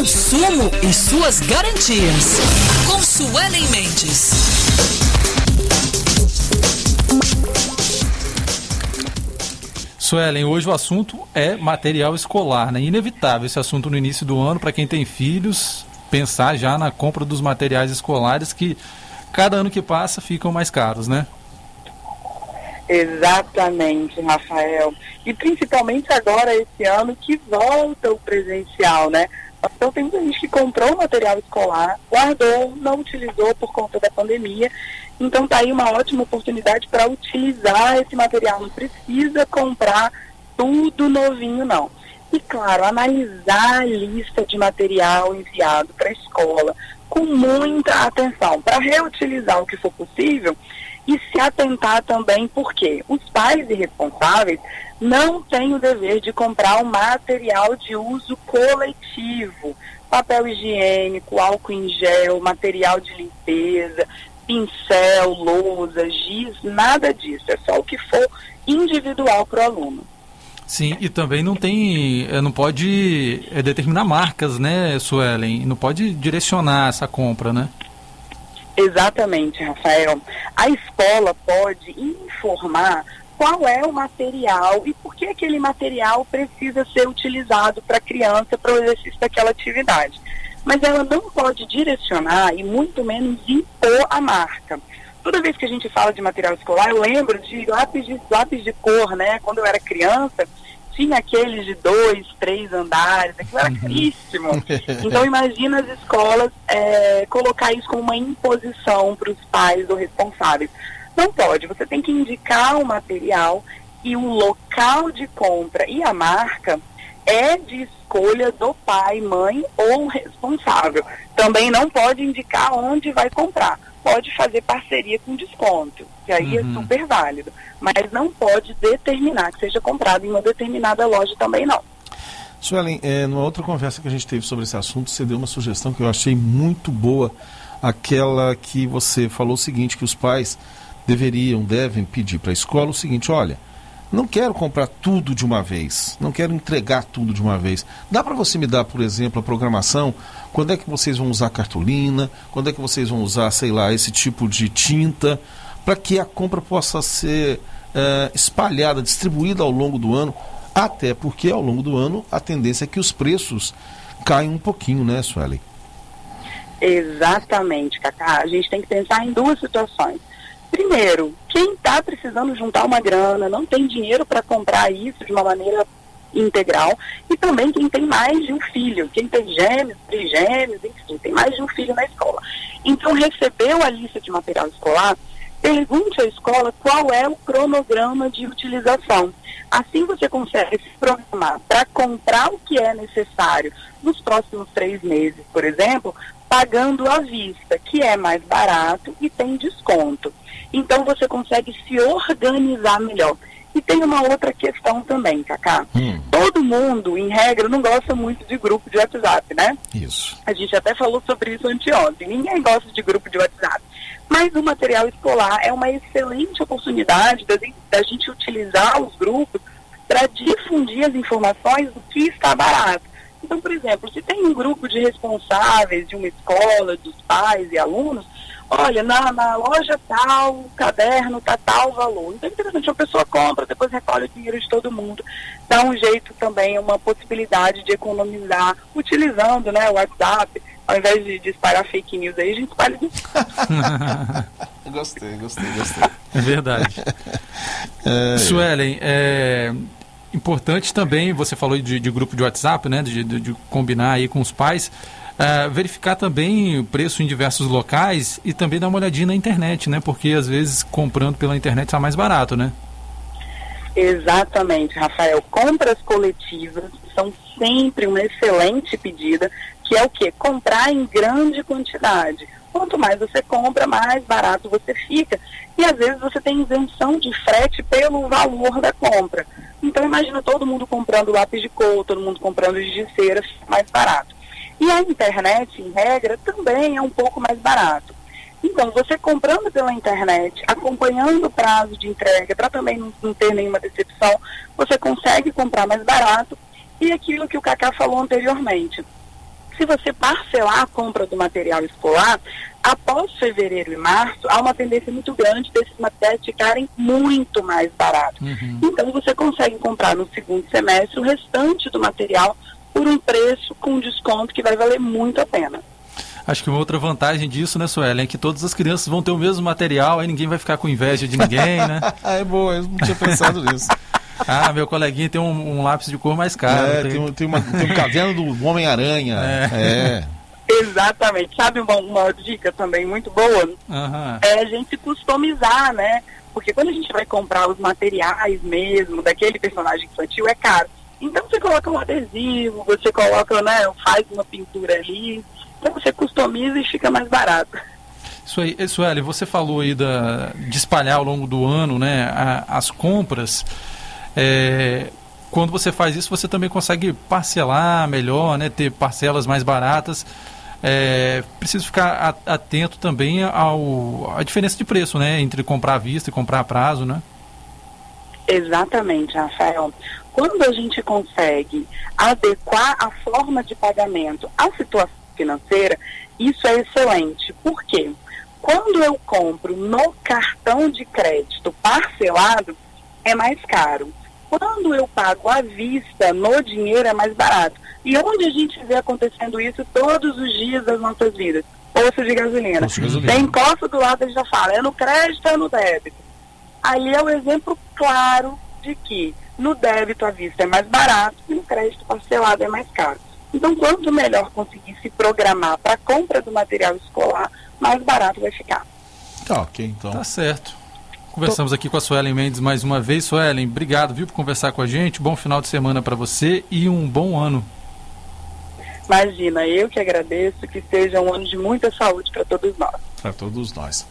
consumo e suas garantias. Com Suelen Mendes. Suelen, hoje o assunto é material escolar, né? Inevitável esse assunto no início do ano para quem tem filhos, pensar já na compra dos materiais escolares que cada ano que passa ficam mais caros, né? Exatamente, Rafael. E principalmente agora, esse ano, que volta o presencial, né? Então tem muita gente que comprou material escolar, guardou, não utilizou por conta da pandemia. Então tá aí uma ótima oportunidade para utilizar esse material. Não precisa comprar tudo novinho, não. E claro, analisar a lista de material enviado para a escola com muita atenção, para reutilizar o que for possível e se atentar também porque os pais irresponsáveis não têm o dever de comprar o material de uso coletivo, papel higiênico, álcool em gel, material de limpeza, pincel, lousa, giz, nada disso, é só o que for individual para o aluno. Sim, e também não tem, eh, não pode é, determinar marcas, né, Suelen? Não pode direcionar essa compra, né? Exatamente, Rafael. A escola pode informar qual é o material e por que aquele material precisa ser utilizado para a criança para o exercício daquela atividade. Mas ela não pode direcionar e muito menos impor a marca. Toda vez que a gente fala de material escolar, eu lembro de lápis de, lápis de cor, né? Quando eu era criança, tinha aqueles de dois, três andares, aquilo era uhum. caríssimo. Então imagina as escolas é, colocar isso como uma imposição para os pais ou responsáveis. Não pode, você tem que indicar o material e o local de compra e a marca é de escolha do pai, mãe ou responsável. Também não pode indicar onde vai comprar pode fazer parceria com desconto, que aí é uhum. é super válido, mas não pode determinar que seja comprado em uma determinada loja também não. Suelen, é, numa outra conversa que a gente teve sobre esse assunto, você deu uma sugestão que eu achei muito boa, aquela que você falou o seguinte, que os pais deveriam, devem pedir para a escola o seguinte, olha, não quero comprar tudo de uma vez, não quero entregar tudo de uma vez. Dá para você me dar, por exemplo, a programação? Quando é que vocês vão usar cartolina? Quando é que vocês vão usar, sei lá, esse tipo de tinta? Para que a compra possa ser é, espalhada, distribuída ao longo do ano. Até porque ao longo do ano a tendência é que os preços caiam um pouquinho, né, Sueli? Exatamente, Cacá. A gente tem que pensar em duas situações Primeiro, quem está precisando juntar uma grana, não tem dinheiro para comprar isso de uma maneira integral, e também quem tem mais de um filho, quem tem gêmeos, trigêmeos, enfim, tem mais de um filho na escola. Então, recebeu a lista de material escolar, pergunte à escola qual é o cronograma de utilização. Assim você consegue se programar para comprar o que é necessário nos próximos três meses, por exemplo, pagando à vista, que é mais barato e tem desconto. Então você consegue se organizar melhor. E tem uma outra questão também, Cacá. Hum. Todo mundo, em regra, não gosta muito de grupo de WhatsApp, né? Isso. A gente até falou sobre isso anteontem. Ninguém gosta de grupo de WhatsApp. Mas o material escolar é uma excelente oportunidade da, gente utilizar os grupos para difundir as informações do que está barato. Então, por exemplo, se tem um grupo de responsáveis de uma escola, dos pais e alunos, olha, na, na loja tal, o caderno está tal valor. Então é interessante, uma pessoa compra, depois recolhe o dinheiro de todo mundo. Dá um jeito também, uma possibilidade de economizar, utilizando né, o WhatsApp, ao invés de, de espalhar fake news aí, a gente espalha Gostei, gostei, gostei. É verdade. é, Suelen, é importante também, você falou de, de grupo de WhatsApp, né, de, de, de combinar aí com os pais, Uh, verificar também o preço em diversos locais e também dar uma olhadinha na internet, né? Porque às vezes comprando pela internet está mais barato, né? Exatamente, Rafael. Compras coletivas são sempre uma excelente pedida, que é o que? Comprar em grande quantidade. Quanto mais você compra, mais barato você fica. E às vezes você tem isenção de frete pelo valor da compra. Então imagina todo mundo comprando lápis de cor, todo mundo comprando cera, mais barato. E a internet, em regra, também é um pouco mais barato. Então, você comprando pela internet, acompanhando o prazo de entrega, para também não, não, ter nenhuma decepção, você consegue comprar mais barato. E aquilo que o Cacá falou anteriormente. Se você parcelar a compra do material escolar, após fevereiro e março, há uma tendência muito grande desses materiais ficarem muito mais baratos. Uhum. Então, você consegue comprar no segundo semestre o restante do material por um preço com desconto que vai valer muito a pena. Acho que uma outra vantagem disso, né, Suelen, é que todas as crianças vão ter o mesmo material, aí ninguém vai ficar com inveja de ninguém, né? é boa, eu não tinha pensado nisso. Ah, meu coleguinha tem um, um, lápis de cor mais caro. É, tem, tem, tem, uma, tem um caderno do Homem-Aranha. É. é. Exatamente. Sabe uma, uma, dica também muito boa? Uhum. É a gente customizar, né? Porque quando a gente vai comprar os materiais mesmo daquele personagem infantil, é caro. Então você coloca um adesivo, você coloca, né, faz uma pintura ali, então você customiza e fica mais barato. Isso aí, Sueli, você falou aí da, de espalhar ao longo do ano né, a, as compras. É, quando você faz isso, você também consegue parcelar melhor, né, ter parcelas mais baratas. É, preciso ficar atento também ao a diferença de preço, né, entre comprar à vista e comprar a prazo, né? Exatamente, Rafael. Quando a gente consegue adequar a forma de pagamento à situação financeira, isso é excelente. Por quê? Quando eu compro no cartão de crédito parcelado, é mais caro. Quando eu pago à vista, no dinheiro, é mais barato. E onde a gente vê acontecendo isso todos os dias das nossas vidas? Posto de gasolina. Posto de gasolina. Tem encosta do lado, ele já fala, é no crédito ou é no débito? Ali é o exemplo claro de que no débito à vista é mais barato e no crédito parcelado é mais caro. Então, quanto melhor conseguir se programar para a compra do material escolar, mais barato vai ficar. Tá, ok, então. Tá certo. Conversamos aqui com a Suelen Mendes mais uma vez. Suelen, obrigado, viu, por conversar com a gente. Bom final de semana para você e um bom ano. Imagina, eu que agradeço. Que seja um ano de muita saúde para todos nós. Para todos nós.